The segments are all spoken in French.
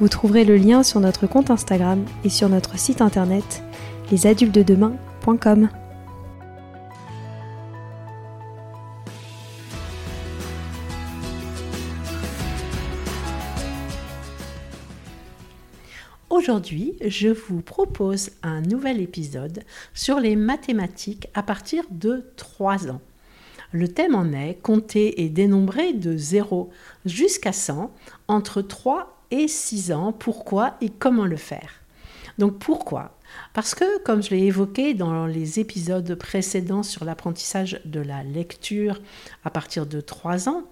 Vous trouverez le lien sur notre compte Instagram et sur notre site internet lesadultesdedemain.com. Aujourd'hui, je vous propose un nouvel épisode sur les mathématiques à partir de 3 ans. Le thème en est compter et dénombrer de 0 jusqu'à 100 entre 3 et 6 ans. Pourquoi et comment le faire Donc pourquoi? Parce que, comme je l'ai évoqué dans les épisodes précédents sur l'apprentissage de la lecture à partir de 3 ans,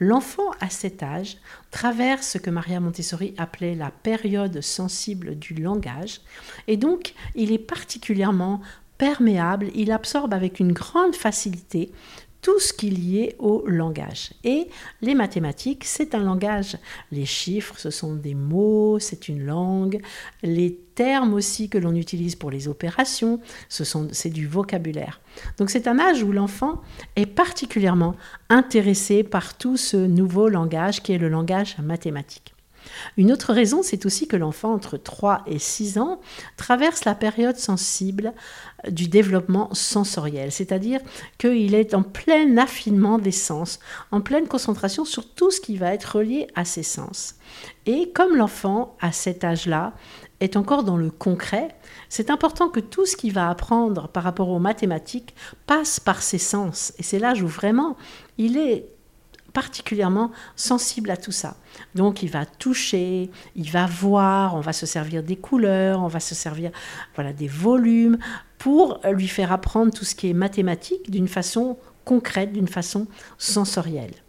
l'enfant à cet âge traverse ce que Maria Montessori appelait la période sensible du langage, et donc il est particulièrement perméable, il absorbe avec une grande facilité tout ce qui est lié au langage. Et les mathématiques, c'est un langage. Les chiffres, ce sont des mots, c'est une langue. Les termes aussi que l'on utilise pour les opérations, ce sont, c'est du vocabulaire. Donc c'est un âge où l'enfant est particulièrement intéressé par tout ce nouveau langage qui est le langage mathématique. Une autre raison, c'est aussi que l'enfant entre 3 et 6 ans traverse la période sensible du développement sensoriel, c'est-à-dire qu'il est en plein affinement des sens, en pleine concentration sur tout ce qui va être relié à ses sens. Et comme l'enfant, à cet âge-là, est encore dans le concret, c'est important que tout ce qu'il va apprendre par rapport aux mathématiques passe par ses sens. Et c'est l'âge où vraiment il est particulièrement sensible à tout ça. Donc il va toucher, il va voir, on va se servir des couleurs, on va se servir voilà des volumes pour lui faire apprendre tout ce qui est mathématique d'une façon concrète, d'une façon sensorielle.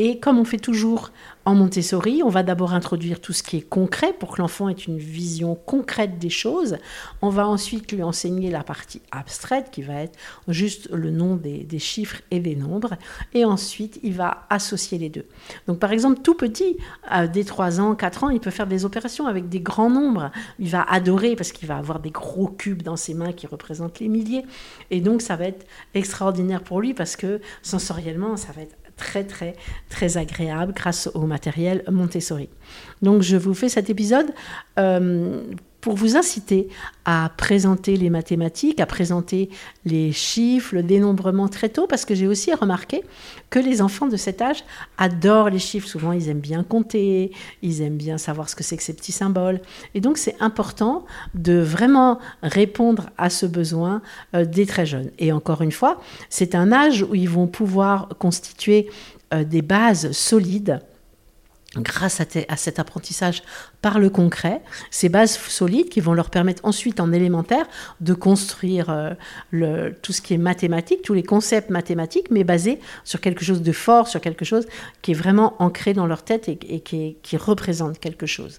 Et comme on fait toujours en Montessori, on va d'abord introduire tout ce qui est concret pour que l'enfant ait une vision concrète des choses. On va ensuite lui enseigner la partie abstraite qui va être juste le nom des, chiffres et des nombres. Et ensuite, il va associer les deux. Donc par exemple, tout petit, dès 3 ans, 4 ans, il peut faire des opérations avec des grands nombres. Il va adorer parce qu'il va avoir des gros cubes dans ses mains qui représentent les milliers. Et donc ça va être extraordinaire pour lui parce que sensoriellement, ça va être très très très agréable grâce au matériel Montessori. Donc je vous fais cet épisode euh, pour vous inciter à présenter les mathématiques, à présenter les chiffres, le dénombrement très tôt, parce que j'ai aussi remarqué que les enfants de cet âge adorent les chiffres. Souvent, ils aiment bien compter, ils aiment bien savoir ce que c'est que ces petits symboles. Et donc, c'est important de vraiment répondre à ce besoin euh, des très jeunes. Et encore une fois, c'est un âge où ils vont pouvoir constituer euh, des bases solides grâce à, cet apprentissage par le concret, ces bases solides qui vont leur permettre ensuite en élémentaire de construire euh, tout ce qui est mathématique, tous les concepts mathématiques, mais basés sur quelque chose de fort, sur quelque chose qui est vraiment ancré dans leur tête et, qui, représente quelque chose.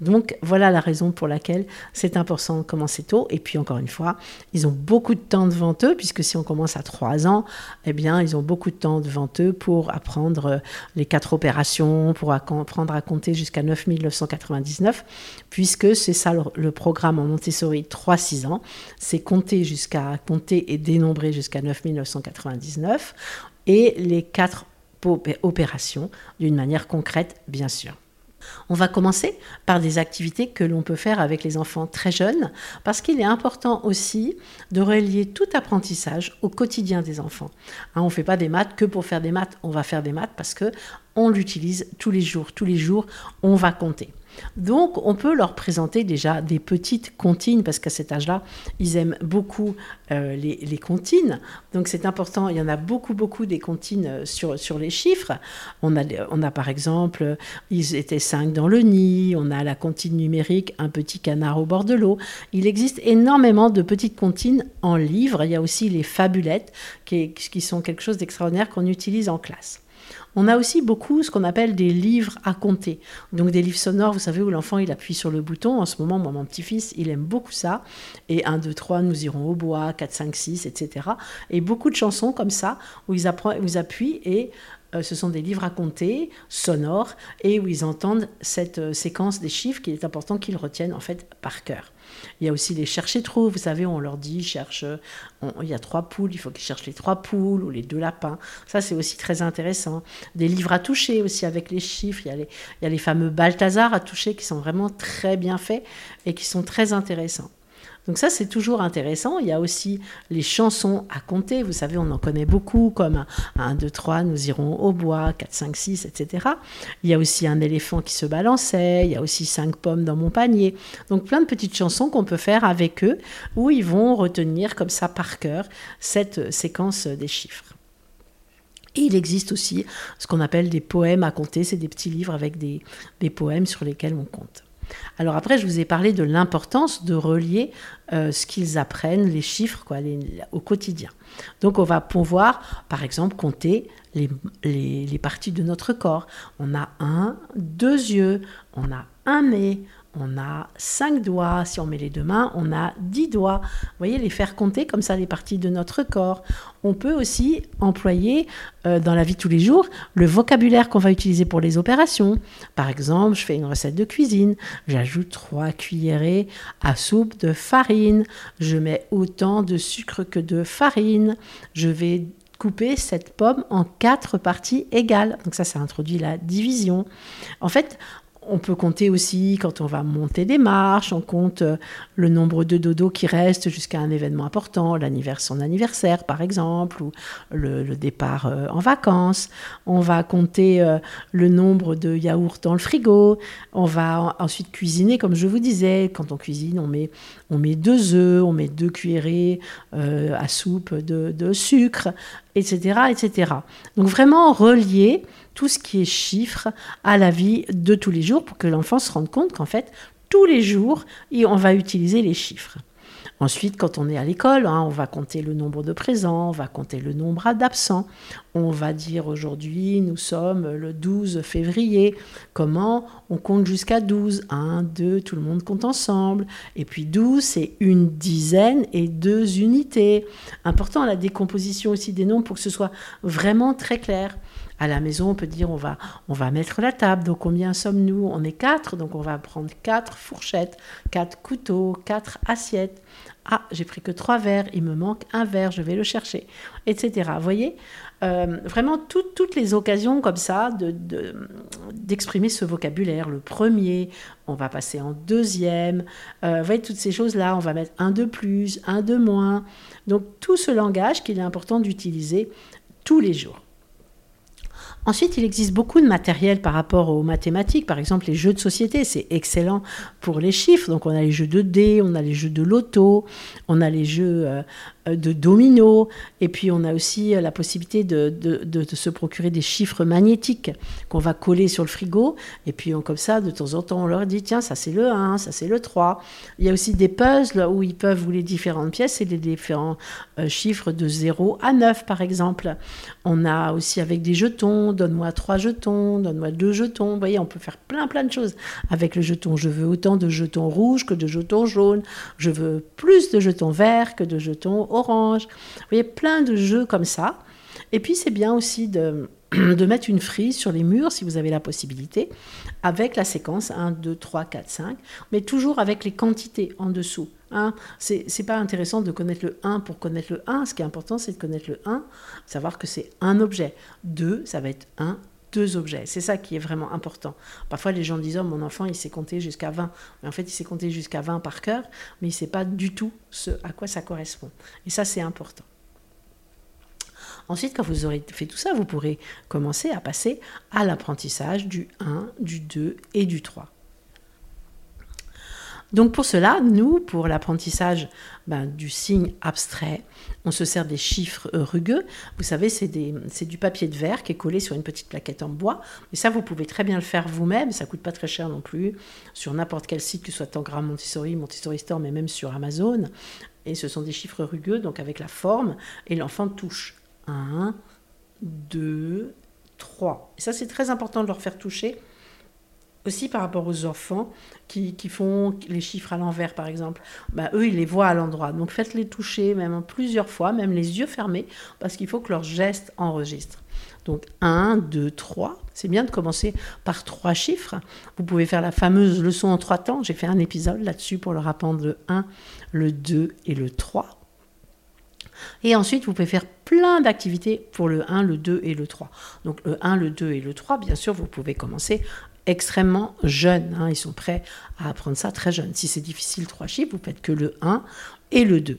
Donc voilà la raison pour laquelle c'est important de commencer tôt. Et puis encore une fois, ils ont beaucoup de temps devant eux, puisque si on commence à 3 ans, eh bien ils ont beaucoup de temps devant eux pour apprendre les quatre opérations, pour apprendre à compter jusqu'à 9999, puisque c'est ça le, programme en Montessori 3-6 ans, c'est compter jusqu'à compter et dénombrer jusqu'à 9999, et les quatre opérations d'une manière concrète, bien sûr. On va commencer par des activités que l'on peut faire avec les enfants très jeunes, parce qu'il est important aussi de relier tout apprentissage au quotidien des enfants. Hein, on ne fait pas des maths que pour faire des maths, on va faire des maths parce que on l'utilise tous les jours. Tous les jours, on va compter. Donc, on peut leur présenter déjà des petites comptines, parce qu'à cet âge-là, ils aiment beaucoup euh, les, comptines. Donc, c'est important. Il y en a beaucoup, beaucoup des comptines euh, sur, sur les chiffres. On a, on a par exemple, ils étaient cinq dans le nid. On a la comptine numérique, un petit canard au bord de l'eau. Il existe énormément de petites comptines en livre. Il y a aussi les fabulettes, qui, qui sont quelque chose d'extraordinaire qu'on utilise en classe. On a aussi beaucoup ce qu'on appelle des livres à compter. Donc des livres sonores, vous savez, où l'enfant il appuie sur le bouton. En ce moment, moi, mon petit-fils, il aime beaucoup ça. Et 1, 2, 3, nous irons au bois, 4, 5, 6, etc. Et beaucoup de chansons comme ça, où ils, appuient et ce sont des livres à compter, sonores, et où ils entendent cette euh, séquence des chiffres qu'il est important qu'ils retiennent en fait par cœur. Il y a aussi les chercher trop, vous savez, on leur dit, cherche, il y a trois poules, il faut qu'ils cherchent les trois poules ou les deux lapins. Ça, c'est aussi très intéressant. Des livres à toucher aussi avec les chiffres. Il y a les, il y a les fameux Balthazar à toucher qui sont vraiment très bien faits et qui sont très intéressants. Donc ça, c'est toujours intéressant. Il y a aussi les chansons à compter. Vous savez, on en connaît beaucoup, comme 1, 2, 3, nous irons au bois, 4, 5, 6, etc. Il y a aussi un éléphant qui se balançait. Il y a aussi 5 pommes dans mon panier. Donc plein de petites chansons qu'on peut faire avec eux, où ils vont retenir comme ça par cœur cette séquence des chiffres. Et il existe aussi ce qu'on appelle des poèmes à compter. C'est des petits livres avec des, des poèmes sur lesquels on compte. Alors après, je vous ai parlé de l'importance de relier euh, ce qu'ils apprennent, les chiffres, quoi, au quotidien. Donc on va pouvoir, par exemple, compter les, les, parties de notre corps. On a un, deux yeux, on a un nez, on a cinq doigts. Si on met les deux mains, on a dix doigts. Vous voyez, les faire compter comme ça les parties de notre corps. On peut aussi employer euh, dans la vie de tous les jours le vocabulaire qu'on va utiliser pour les opérations. Par exemple, je fais une recette de cuisine. J'ajoute trois cuillerées à soupe de farine. Je mets autant de sucre que de farine. Je vais couper cette pomme en quatre parties égales. Donc ça, ça introduit la division. En fait, on peut compter aussi quand on va monter des marches, on compte euh, le nombre de dodos qui restent jusqu'à un événement important, son anniversaire par exemple, ou le, départ euh, en vacances. On va compter euh, le nombre de yaourts dans le frigo. On va ensuite cuisiner, comme je vous disais. Quand on cuisine, on met, on met deux œufs, on met deux cuillerées à soupe de, de sucre, etc., etc. Donc vraiment relier tout ce qui est chiffres à la vie de tous les jours pour que l'enfant se rende compte qu'en fait, tous les jours, on va utiliser les chiffres. Ensuite, quand on est à l'école, hein, on va compter le nombre de présents, on va compter le nombre d'absents. On va dire aujourd'hui, nous sommes le 12 février. Comment on compte jusqu'à 12 1, 2, tout le monde compte ensemble. Et puis 12, c'est une dizaine et deux unités. Important la décomposition aussi des nombres pour que ce soit vraiment très clair. À la maison, on peut dire on va, on va mettre la table. Donc combien sommes-nous? On est quatre, donc on va prendre quatre fourchettes, quatre couteaux, quatre assiettes. Ah, j'ai pris que trois verres, il me manque un verre, je vais le chercher, etc. Vous voyez euh, Vraiment toutes les occasions comme ça d'exprimer de, ce vocabulaire. Le premier, on va passer en deuxième. Euh, vous voyez, toutes ces choses-là, on va mettre un de plus, un de moins. Donc tout ce langage qu'il est important d'utiliser tous les jours. Ensuite, il existe beaucoup de matériel par rapport aux mathématiques. Par exemple, les jeux de société, c'est excellent pour les chiffres. Donc, on a les jeux de dés, on a les jeux de loto, on a les jeux euh, euh, de domino. Et puis, on a aussi euh, la possibilité de, se procurer des chiffres magnétiques qu'on va coller sur le frigo. Et puis, on, comme ça, de temps en temps, on leur dit tiens, ça c'est le 1, ça c'est le 3. Il y a aussi des puzzles où ils peuvent, vous les différentes pièces et les différents chiffres de 0 à 9, par exemple. On a aussi avec des jetons donne-moi 3 jetons, donne-moi 2 jetons. Vous voyez, on peut faire plein, plein de choses avec le jeton. Je veux autant de jetons rouges que de jetons jaunes. Je veux plus de jetons verts que de jetons orange. Vous voyez, plein de jeux comme ça. Et puis c'est bien aussi de, de mettre une frise sur les murs, si vous avez la possibilité, avec la séquence 1, 2, 3, 4, 5, mais toujours avec les quantités en dessous. Hein. C'est pas intéressant de connaître le 1 pour connaître le 1. Ce qui est important, c'est de connaître le 1, savoir que c'est un objet. 2, ça va être 1, deux objets. C'est ça qui est vraiment important. Parfois, les gens disent oh, mon enfant, il s'est compté jusqu'à 20. Mais en fait, il s'est compté jusqu'à 20 par cœur, mais il ne sait pas du tout ce à quoi ça correspond. Et ça, c'est important. Ensuite, quand vous aurez fait tout ça, vous pourrez commencer à passer à l'apprentissage du 1, du 2 et du 3. Donc pour cela, nous, pour l'apprentissage ben, du signe abstrait, on se sert des chiffres rugueux. Vous savez, c'est du papier de verre qui est collé sur une petite plaquette en bois. Mais ça, vous pouvez très bien le faire vous-même. Ça coûte pas très cher non plus. Sur n'importe quel site, que ce soit Tangram, Montessori, Montessori Store, mais même sur Amazon. Et ce sont des chiffres rugueux, donc avec la forme, et l'enfant touche. 1, 2, 3. Et ça, c'est très important de leur faire toucher aussi par rapport aux enfants qui, font les chiffres à l'envers, par exemple. Bah, eux, ils les voient à l'endroit. Donc faites-les toucher, même plusieurs fois, même les yeux fermés, parce qu'il faut que leurs gestes enregistrent. Donc 1, 2, 3. C'est bien de commencer par trois chiffres. Vous pouvez faire la fameuse leçon en trois temps. J'ai fait un épisode là-dessus pour leur apprendre le 1, le 2 et le 3. Et ensuite, vous pouvez faire plein d'activités pour le 1, le 2 et le 3. Donc le 1, le 2 et le 3, bien sûr, vous pouvez commencer extrêmement jeunes. Hein. Ils sont prêts à apprendre ça très jeunes. Si c'est difficile, trois chiffres, vous faites que le 1 et le 2.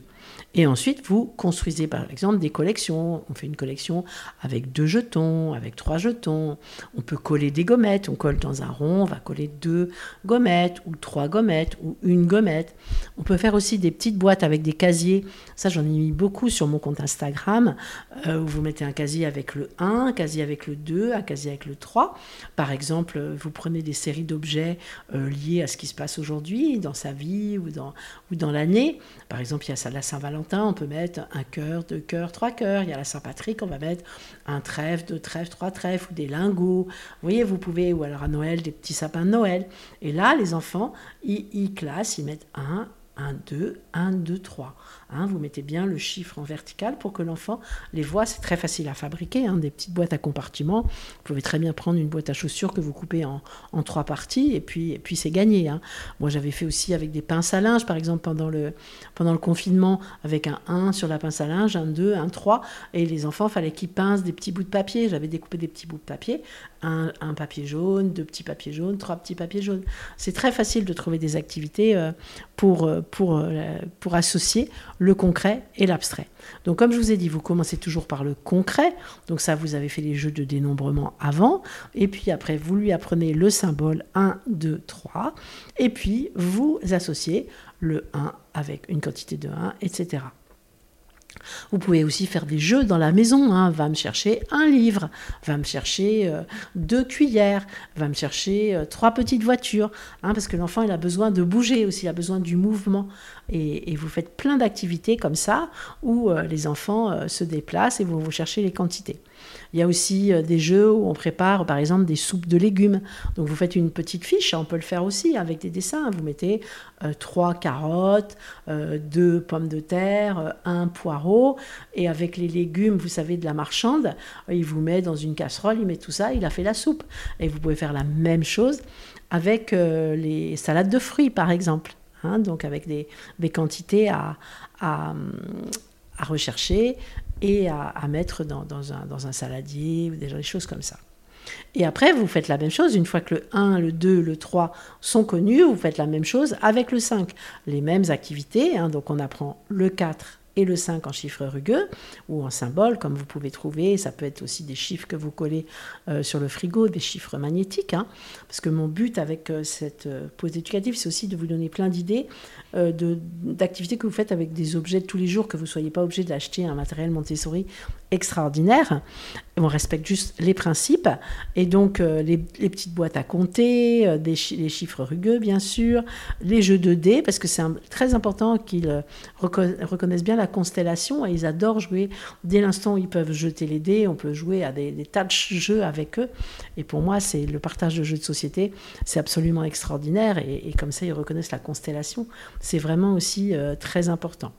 Et ensuite, vous construisez par exemple des collections. On fait une collection avec deux jetons, avec trois jetons. On peut coller des gommettes. On colle dans un rond, on va coller deux gommettes, ou trois gommettes, ou une gommette. On peut faire aussi des petites boîtes avec des casiers. Ça, j'en ai mis beaucoup sur mon compte Instagram, euh, où vous mettez un casier avec le 1, un casier avec le 2, un casier avec le 3. Par exemple, vous prenez des séries d'objets euh, liés à ce qui se passe aujourd'hui, dans sa vie ou dans, ou dans l'année. Par exemple, il y a ça la Saint-Valentin on peut mettre un cœur, deux cœurs, trois cœurs. Il y a la Saint-Patrick, on va mettre un trèfle, deux trèfles, trois trèfles, ou des lingots. Vous voyez, vous pouvez, ou alors à Noël, des petits sapins de Noël. Et là, les enfants, ils, ils classent, ils mettent un, un, deux, un, deux, trois. Hein, vous mettez bien le chiffre en vertical pour que l'enfant les voit. C'est très facile à fabriquer, hein, des petites boîtes à compartiments. Vous pouvez très bien prendre une boîte à chaussures que vous coupez en, trois parties et puis, c'est gagné. Hein. Moi, j'avais fait aussi avec des pinces à linge, par exemple, pendant le, confinement, avec un 1 sur la pince à linge, un 2, un 3. Et les enfants, fallait qu'ils pincent des petits bouts de papier. J'avais découpé des petits bouts de papier. Un, papier jaune, deux petits papiers jaunes, trois petits papiers jaunes. C'est très facile de trouver des activités euh, euh, euh, pour associer le concret et l'abstrait. Donc comme je vous ai dit, vous commencez toujours par le concret. Donc ça, vous avez fait les jeux de dénombrement avant. Et puis après, vous lui apprenez le symbole 1, 2, 3. Et puis, vous associez le 1 avec une quantité de 1, etc. Vous pouvez aussi faire des jeux dans la maison. Hein. Va me chercher un livre, va me chercher euh, deux cuillères, va me chercher euh, trois petites voitures. Hein, parce que l'enfant, il a besoin de bouger aussi, il a besoin du mouvement. Et, vous faites plein d'activités comme ça où euh, les enfants se déplacent et vont vous chercher les quantités. Il y a aussi euh, des jeux où on prépare par exemple des soupes de légumes. Donc vous faites une petite fiche, on peut le faire aussi avec des dessins. Vous mettez euh, trois carottes, euh, deux pommes de terre, un poireau, et avec les légumes, vous savez, de la marchande, il vous met dans une casserole, il met tout ça, il a fait la soupe. Et vous pouvez faire la même chose avec les salades de fruits par exemple. Hein, donc avec des, quantités à rechercher et à, mettre dans, un, saladier ou des, choses comme ça. Et après, vous faites la même chose, une fois que le 1, le 2, le 3 sont connus, vous faites la même chose avec le 5. Les mêmes activités, hein, donc on apprend le 4 et le 5 en chiffres rugueux ou en symboles, comme vous pouvez trouver. Ça peut être aussi des chiffres que vous collez euh, sur le frigo, des chiffres magnétiques. Hein. parce que mon but avec euh, cette euh, pause éducative, c'est aussi de vous donner plein d'idées d'activités que vous faites avec des objets tous les jours, que vous ne soyez pas obligé d'acheter un matériel Montessori extraordinaire. On respecte juste les principes. Et donc, les, petites boîtes à compter, des les chiffres rugueux, bien sûr, les jeux de dés, parce que c'est très important qu'ils reconnaissent bien la constellation et ils adorent jouer. Dès l'instant où ils peuvent jeter les dés, on peut jouer à des, tas de jeux avec eux. Et pour moi, c'est le partage de jeux de société, c'est absolument extraordinaire. Et, comme ça, ils reconnaissent la constellation. C'est vraiment aussi euh, très important.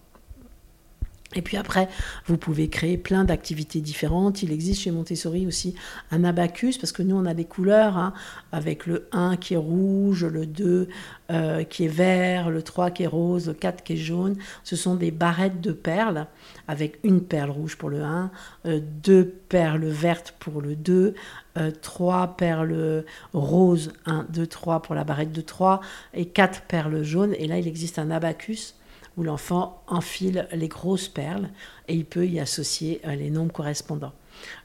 Et puis après, vous pouvez créer plein d'activités différentes. Il existe chez Montessori aussi un abacus, parce que nous, on a des couleurs, hein, avec le 1 qui est rouge, le 2 euh, qui est vert, le 3 qui est rose, le 4 qui est jaune. Ce sont des barrettes de perles, avec une perle rouge pour le 1, euh, deux perles vertes pour le 2, euh, trois perles roses, 1, 2, 3 pour la barrette de 3, et quatre perles jaunes. Et là, il existe un abacus où l'enfant enfile les grosses perles et il peut y associer euh, les nombres correspondants.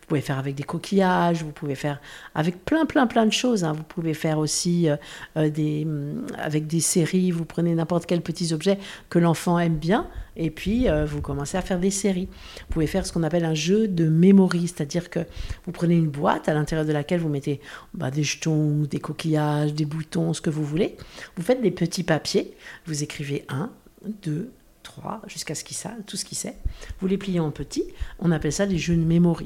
Vous pouvez faire avec des coquillages, vous pouvez faire avec plein, plein, plein de choses. Hein. Vous pouvez faire aussi euh, euh, mm, avec des séries, vous prenez n'importe quel petit objet que l'enfant aime bien et puis vous commencez à faire des séries. Vous pouvez faire ce qu'on appelle un jeu de mémoire, c'est-à-dire que vous prenez une boîte à l'intérieur de laquelle vous mettez bah, des jetons, des coquillages, des boutons, ce que vous voulez. Vous faites des petits papiers, vous écrivez un, 2, 3, jusqu'à ce qu'il sait, tout ce qu'il sait. Vous les pliez en petits. On appelle ça des jeux de mémoire.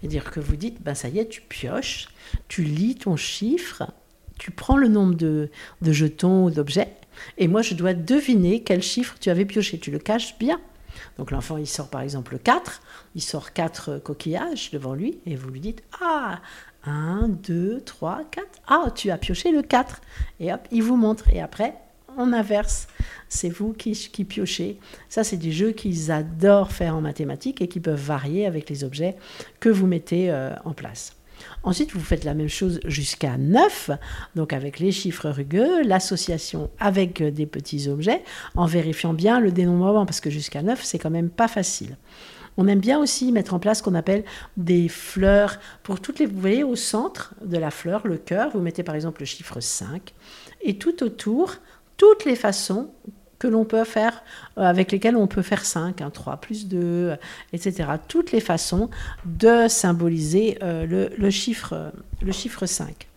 C'est-à-dire que vous dites, ben ça y est, tu pioches, tu lis ton chiffre, tu prends le nombre de, de jetons ou d'objets, et moi je dois deviner quel chiffre tu avais pioché. Tu le caches bien. Donc l'enfant, il sort par exemple le 4, il sort 4 coquillages devant lui, et vous lui dites, ah, 1, 2, 3, 4. Ah, tu as pioché le 4. Et hop, il vous montre. Et après, on inverse. C'est vous qui, piochez. Ça, c'est des jeux qu'ils adorent faire en mathématiques et qui peuvent varier avec les objets que vous mettez euh, en place. Ensuite, vous faites la même chose jusqu'à 9, donc avec les chiffres rugueux, l'association avec des petits objets, en vérifiant bien le dénombrement, parce que jusqu'à 9, c'est quand même pas facile. On aime bien aussi mettre en place ce qu'on appelle des fleurs pour toutes les. Vous voyez, au centre de la fleur, le cœur, vous mettez par exemple le chiffre 5, et tout autour, toutes les façons que l'on peut faire, euh, avec lesquelles on peut faire 5, 3 plus 2, etc. Toutes les façons de symboliser euh, le, chiffre, le chiffre 5.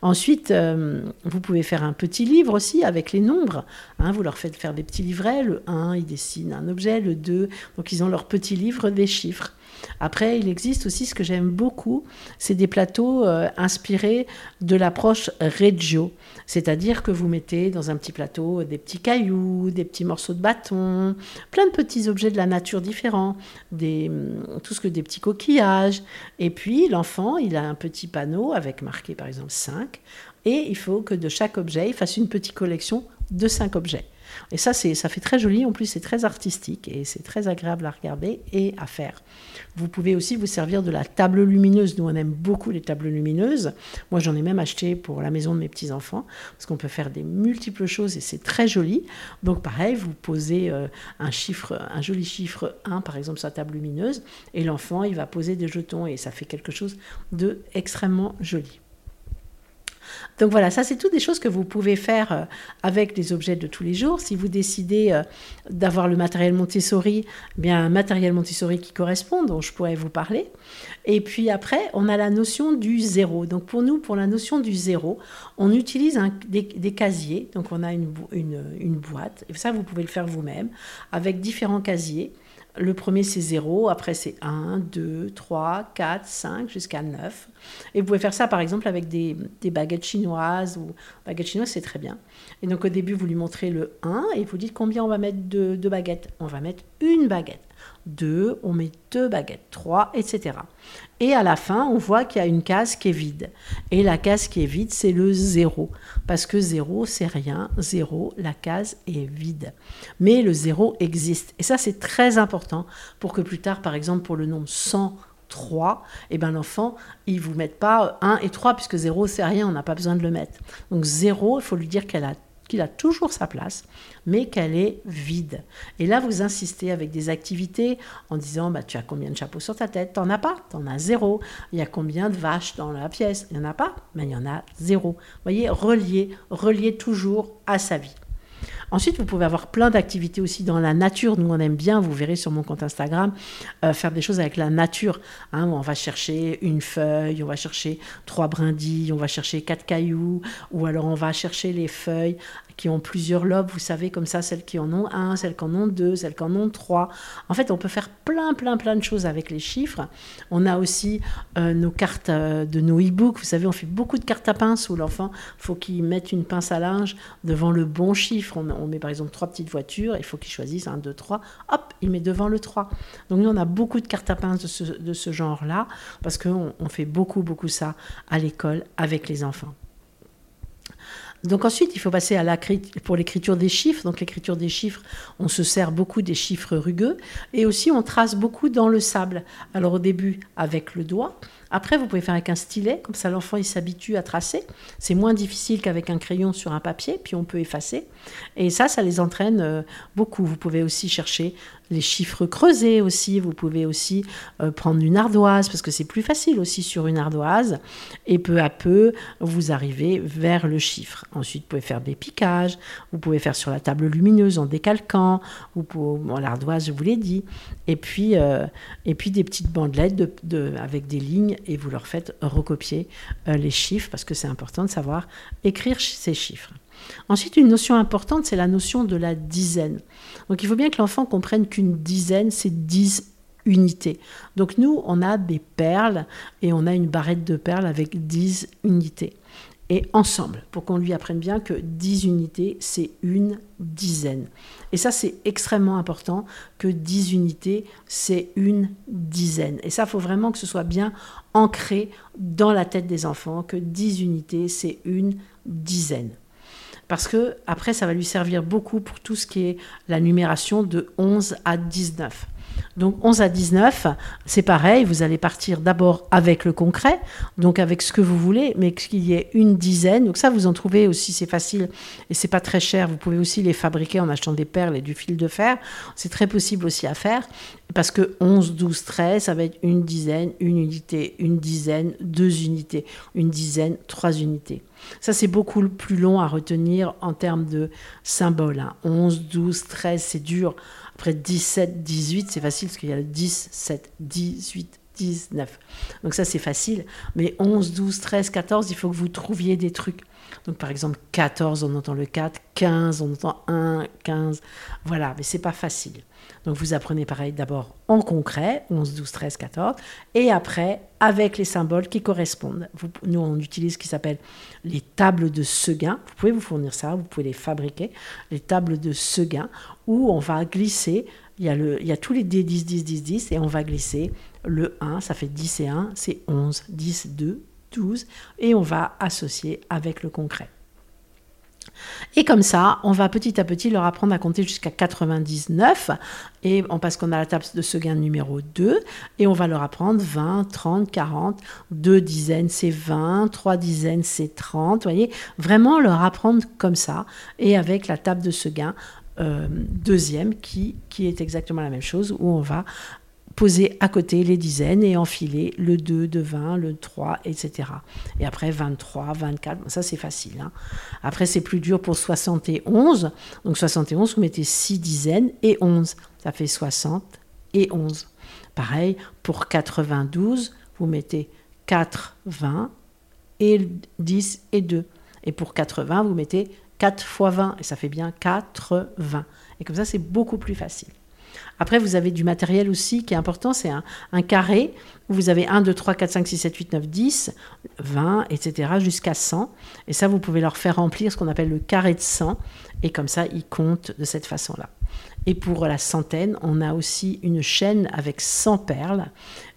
Ensuite, euh, vous pouvez faire un petit livre aussi avec les nombres. Hein. vous leur faites faire des petits livrets. Le 1, ils dessinent un objet. Le 2, donc ils ont leur petit livre des chiffres. Après, il existe aussi ce que j'aime beaucoup, c'est des plateaux euh, inspirés de l'approche Reggio, c'est-à-dire que vous mettez dans un petit plateau des petits cailloux, des petits morceaux de bâton, plein de petits objets de la nature différents, hum, tout ce que des petits coquillages, et puis l'enfant, il a un petit panneau avec marqué par exemple 5, et il faut que de chaque objet, il fasse une petite collection de 5 objets. Et ça, ça fait très joli. En plus, c'est très artistique et c'est très agréable à regarder et à faire. Vous pouvez aussi vous servir de la table lumineuse. Nous, on aime beaucoup les tables lumineuses. Moi, j'en ai même acheté pour la maison de mes petits-enfants parce qu'on peut faire des multiples choses et c'est très joli. Donc, pareil, vous posez euh, un joli chiffre 1, par exemple, sur la table lumineuse et l'enfant, il va poser des jetons et ça fait quelque chose de joli. Donc voilà, ça c'est toutes des choses que vous pouvez faire euh, avec les objets de tous les jours. Si vous décidez euh, d'avoir le matériel Montessori, eh bien un matériel Montessori qui correspond, dont je pourrais vous parler. Et puis après, on a la notion du zéro. Donc pour nous, pour la notion du zéro, on utilise des, casiers. Donc on a une, une boîte, et ça vous pouvez le faire vous-même, avec différents casiers. Le premier, c'est 0, après, c'est 1, 2, 3, 4, 5, jusqu'à 9. Et vous pouvez faire ça, par exemple, avec des, baguettes chinoises. ou Baguettes chinoises, c'est très bien. Et donc, au début, vous lui montrez le 1 et vous dites combien on va mettre de, de baguettes. On va mettre une baguette. 2, on met deux baguettes, 3, etc. Et à la fin, on voit qu'il y a une case qui est vide. Et la case qui est vide, c'est le 0. Parce que 0, c'est rien. 0, la case est vide. Mais le 0 existe. Et ça, c'est très important pour que plus tard, par exemple, pour le nombre 103, eh ben, l'enfant, il vous mette pas 1 et 3, puisque 0, c'est rien, on n'a pas besoin de le mettre. Donc 0, il faut lui dire qu'elle a qu'il a toujours sa place, mais qu'elle est vide. Et là, vous insistez avec des activités en disant bah, Tu as combien de chapeaux sur ta tête? T'en as pas T'en as zéro. Il y a combien de vaches dans la pièce? Il n'y en a pas, mais il y en a zéro. Vous voyez, relier, relier toujours à sa vie. Ensuite, vous pouvez avoir plein d'activités aussi dans la nature. Nous, on aime bien, vous verrez sur mon compte Instagram, euh, faire des choses avec la nature. Hein, on va chercher une feuille, on va chercher trois brindilles, on va chercher quatre cailloux, ou alors on va chercher les feuilles qui ont plusieurs lobes, vous savez, comme ça, celles qui en ont un, celles qui en ont deux, celles qui en ont trois. En fait, on peut faire plein, plein, plein de choses avec les chiffres. On a aussi euh, nos cartes euh, de nos e-books. Vous savez, on fait beaucoup de cartes à pince où l'enfant, faut qu'il mette une pince à linge devant le bon chiffre. Met par exemple trois petites voitures, il faut qu'il choisisse un, deux, trois. Hop, il met devant le 3. Donc nous, on a beaucoup de cartes à pince de ce, genre-là parce qu'on on fait beaucoup, beaucoup ça à l'école avec les enfants. Donc ensuite, il faut passer pour l'écriture des chiffres. Donc l'écriture des chiffres, on se sert beaucoup des chiffres rugueux et aussi on trace beaucoup dans le sable. Alors au début avec le doigt, après, vous pouvez faire avec un stylet, comme ça l'enfant il s'habitue à tracer. C'est moins difficile qu'avec un crayon sur un papier, puis on peut effacer. Et ça, ça les entraîne euh, beaucoup. Vous pouvez aussi chercher les chiffres creusés aussi. Vous pouvez aussi euh, prendre une ardoise, parce que c'est plus facile aussi sur une ardoise. Et peu à peu, vous arrivez vers le chiffre. Ensuite, vous pouvez faire des piquages. Vous pouvez faire sur la table lumineuse en décalquant. Ou l'ardoise, je vous l'ai dit. Et puis, euh, des petites bandelettes de, avec des lignes et vous leur faites recopier euh, les chiffres parce que c'est important de savoir écrire ces chiffres. Ensuite, une notion importante, c'est la notion de la dizaine. Donc il faut bien que l'enfant comprenne qu'une dizaine, c'est 10 unités. Donc nous, on a des perles et on a une barrette de perles avec 10 unités et ensemble, pour qu'on lui apprenne bien que 10 unités, c'est une dizaine. Et ça, c'est extrêmement important, que 10 unités, c'est une dizaine. Et ça, il faut vraiment que ce soit bien ancré dans la tête des enfants, que 10 unités, c'est une dizaine. Parce que après, ça va lui servir beaucoup pour tout ce qui est la numération de 11 à 19. Donc 11 à 19, c'est pareil, vous allez partir d'abord avec le concret, donc avec ce que vous voulez, mais qu'il y ait une dizaine. Donc ça, vous en trouvez aussi, c'est facile et c'est pas très cher. Vous pouvez aussi les fabriquer en achetant des perles et du fil de fer. C'est très possible aussi à faire parce que 11, 12, 13, ça va être une dizaine, une unité, une dizaine, deux unités, une dizaine, trois unités. Ça, c'est beaucoup plus long à retenir en termes de symboles. 11, 12, 13, c'est dur après 17, 18, c'est facile parce qu'il y a le 10, 7, 18, 19. Donc ça, c'est facile. Mais 11, 12, 13, 14, il faut que vous trouviez des trucs. Donc par exemple, 14, on entend le 4, 15, on entend 1, 15. Voilà, mais c'est pas facile. Donc vous apprenez pareil d'abord en concret, 11, 12, 13, 14, et après avec les symboles qui correspondent. nous, on utilise ce qui s'appelle les tables de Seguin. Vous pouvez vous fournir ça, vous pouvez les fabriquer, les tables de Seguin, où on va glisser, il y a, le, il y a tous les D 10, 10, 10, 10, et on va glisser le 1, ça fait 10 et 1, c'est 11, 10, 2, 12, et on va associer avec le concret. Et comme ça, on va petit à petit leur apprendre à compter jusqu'à 99, et parce qu'on a la table de Seguin numéro 2, et on va leur apprendre 20, 30, 40, deux dizaines c'est 20, trois dizaines c'est 30, vous voyez, vraiment leur apprendre comme ça, et avec la table de Seguin, euh, deuxième qui, qui est exactement la même chose, où on va poser à côté les dizaines et enfiler le 2 de 20, le 3, etc. Et après 23, 24, ça c'est facile. Hein. Après c'est plus dur pour 71. Donc 71, vous mettez 6 dizaines et 11. Ça fait 60 et 11. Pareil, pour 92, vous mettez 4, 20 et 10 et 2. Et pour 80, vous mettez 4 fois 20 et ça fait bien 80. Et comme ça, c'est beaucoup plus facile. Après, vous avez du matériel aussi qui est important, c'est un, carré où vous avez 1, 2, 3, 4, 5, 6, 7, 8, 9, 10, 20, etc., jusqu'à 100. Et ça, vous pouvez leur faire remplir ce qu'on appelle le carré de 100. Et comme ça, ils comptent de cette façon-là. Et pour la centaine, on a aussi une chaîne avec 100 perles.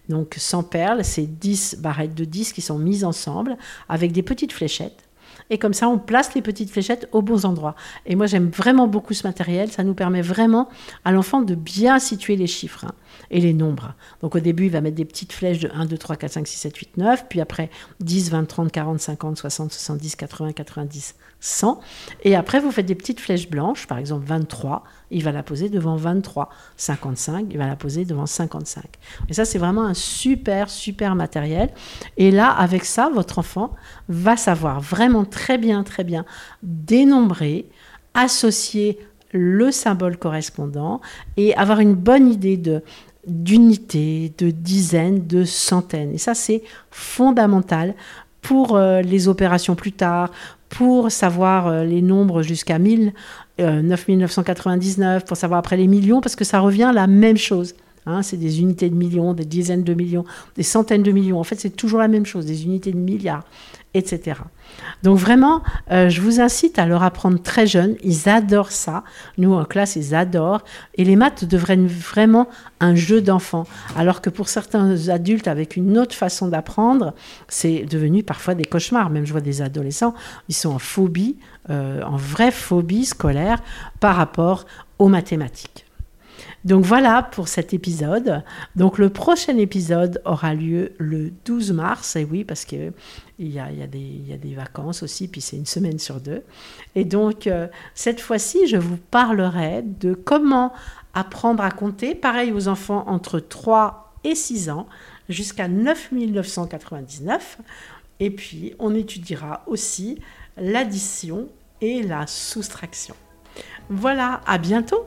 Donc 100 perles, c'est 10 barrettes de 10 qui sont mises ensemble avec des petites fléchettes. Et comme ça, on place les petites fléchettes aux bons endroits. Et moi, j'aime vraiment beaucoup ce matériel. Ça nous permet vraiment à l'enfant de bien situer les chiffres hein, et les nombres. Donc au début, il va mettre des petites flèches de 1, 2, 3, 4, 5, 6, 7, 8, 9. Puis après, 10, 20, 30, 40, 50, 60, 70, 80, 90, 100. Et après, vous faites des petites flèches blanches. Par exemple, 23, il va la poser devant 23. 55, il va la poser devant 55. Et ça, c'est vraiment un super, super matériel. Et là, avec ça, votre enfant va savoir vraiment très bien, très bien dénombrer, associer le symbole correspondant et avoir une bonne idée de d'unité, de dizaines, de centaines. Et ça, c'est fondamental pour euh, les opérations plus tard, pour savoir euh, les nombres jusqu'à 1000, 9999, pour savoir après les millions, parce que ça revient la même chose. Hein, c'est des unités de millions, des dizaines de millions, des centaines de millions. En fait, c'est toujours la même chose, des unités de milliards, etc. Donc vraiment, euh, je vous incite à leur apprendre très jeune. Ils adorent ça. Nous, en classe, ils adorent. Et les maths devraient être vraiment un jeu d'enfant. Alors que pour certains adultes, avec une autre façon d'apprendre, c'est devenu parfois des cauchemars. Même je vois des adolescents, ils sont en phobie, euh, en vraie phobie scolaire par rapport aux mathématiques. Donc voilà pour cet épisode. Donc le prochain épisode aura lieu le 12 mars, et oui, parce qu'il y a, des vacances aussi, puis c'est une semaine sur deux. Et donc euh, cette fois-ci, je vous parlerai de comment apprendre à compter, pareil aux enfants entre 3 et 6 ans, jusqu'à 9999. Et puis on étudiera aussi l'addition et la soustraction. Voilà, à bientôt